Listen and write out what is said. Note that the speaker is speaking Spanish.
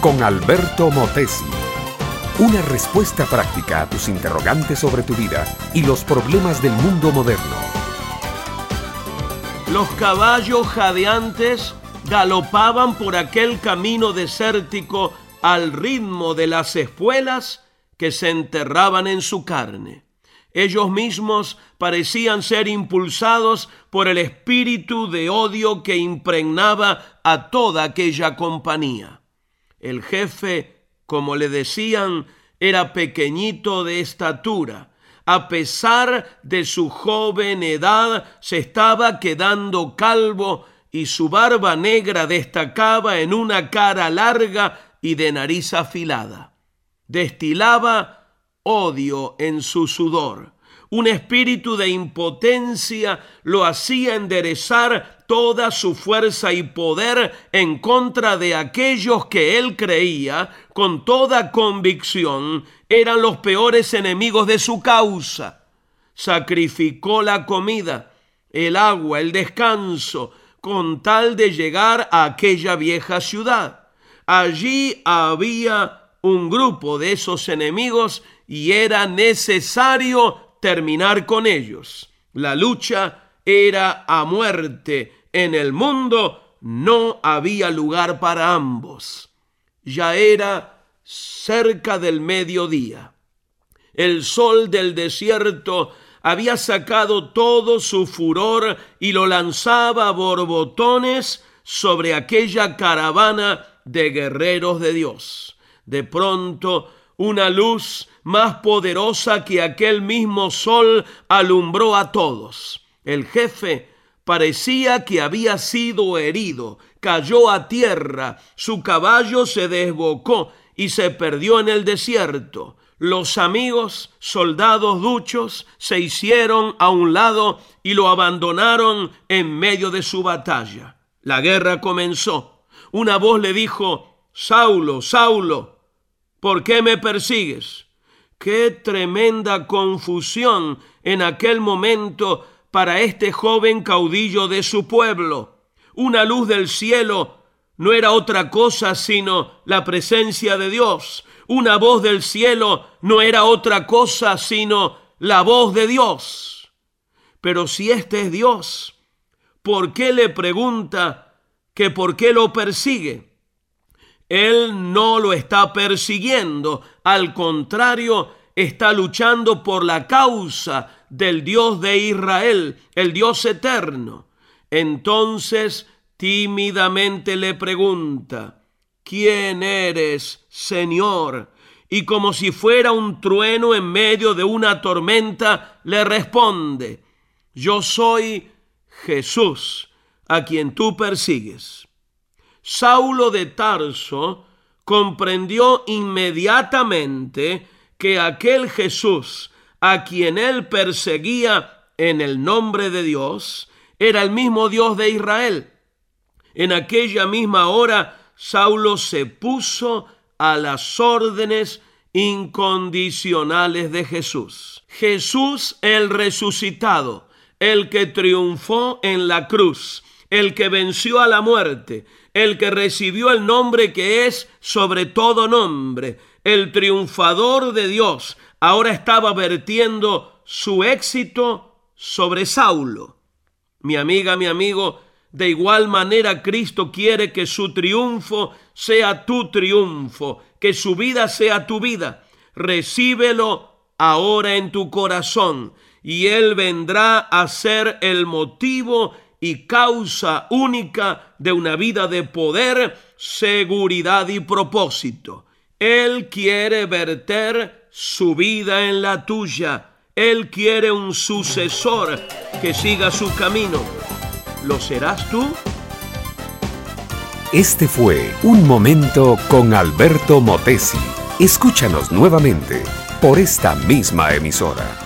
con Alberto Motesi. Una respuesta práctica a tus interrogantes sobre tu vida y los problemas del mundo moderno. Los caballos jadeantes galopaban por aquel camino desértico al ritmo de las espuelas que se enterraban en su carne. Ellos mismos parecían ser impulsados por el espíritu de odio que impregnaba a toda aquella compañía. El jefe, como le decían, era pequeñito de estatura. A pesar de su joven edad, se estaba quedando calvo y su barba negra destacaba en una cara larga y de nariz afilada. Destilaba odio en su sudor. Un espíritu de impotencia lo hacía enderezar toda su fuerza y poder en contra de aquellos que él creía con toda convicción eran los peores enemigos de su causa. Sacrificó la comida, el agua, el descanso, con tal de llegar a aquella vieja ciudad. Allí había un grupo de esos enemigos y era necesario terminar con ellos. La lucha era a muerte. En el mundo no había lugar para ambos. Ya era cerca del mediodía. El sol del desierto había sacado todo su furor y lo lanzaba a borbotones sobre aquella caravana de guerreros de Dios. De pronto una luz más poderosa que aquel mismo sol alumbró a todos. El jefe parecía que había sido herido, cayó a tierra, su caballo se desbocó y se perdió en el desierto. Los amigos, soldados duchos, se hicieron a un lado y lo abandonaron en medio de su batalla. La guerra comenzó. Una voz le dijo, Saulo, Saulo, ¿Por qué me persigues? Qué tremenda confusión en aquel momento para este joven caudillo de su pueblo. Una luz del cielo no era otra cosa sino la presencia de Dios. Una voz del cielo no era otra cosa sino la voz de Dios. Pero si este es Dios, ¿por qué le pregunta que por qué lo persigue? Él no lo está persiguiendo, al contrario, está luchando por la causa del Dios de Israel, el Dios eterno. Entonces tímidamente le pregunta, ¿quién eres, Señor? Y como si fuera un trueno en medio de una tormenta, le responde, yo soy Jesús, a quien tú persigues. Saulo de Tarso comprendió inmediatamente que aquel Jesús a quien él perseguía en el nombre de Dios era el mismo Dios de Israel. En aquella misma hora, Saulo se puso a las órdenes incondicionales de Jesús. Jesús el resucitado, el que triunfó en la cruz, el que venció a la muerte, el que recibió el nombre que es sobre todo nombre, el triunfador de Dios, ahora estaba vertiendo su éxito sobre Saulo. Mi amiga, mi amigo, de igual manera Cristo quiere que su triunfo sea tu triunfo, que su vida sea tu vida. Recíbelo ahora en tu corazón y Él vendrá a ser el motivo y causa única de una vida de poder, seguridad y propósito. Él quiere verter su vida en la tuya. Él quiere un sucesor que siga su camino. ¿Lo serás tú? Este fue Un Momento con Alberto Motesi. Escúchanos nuevamente por esta misma emisora.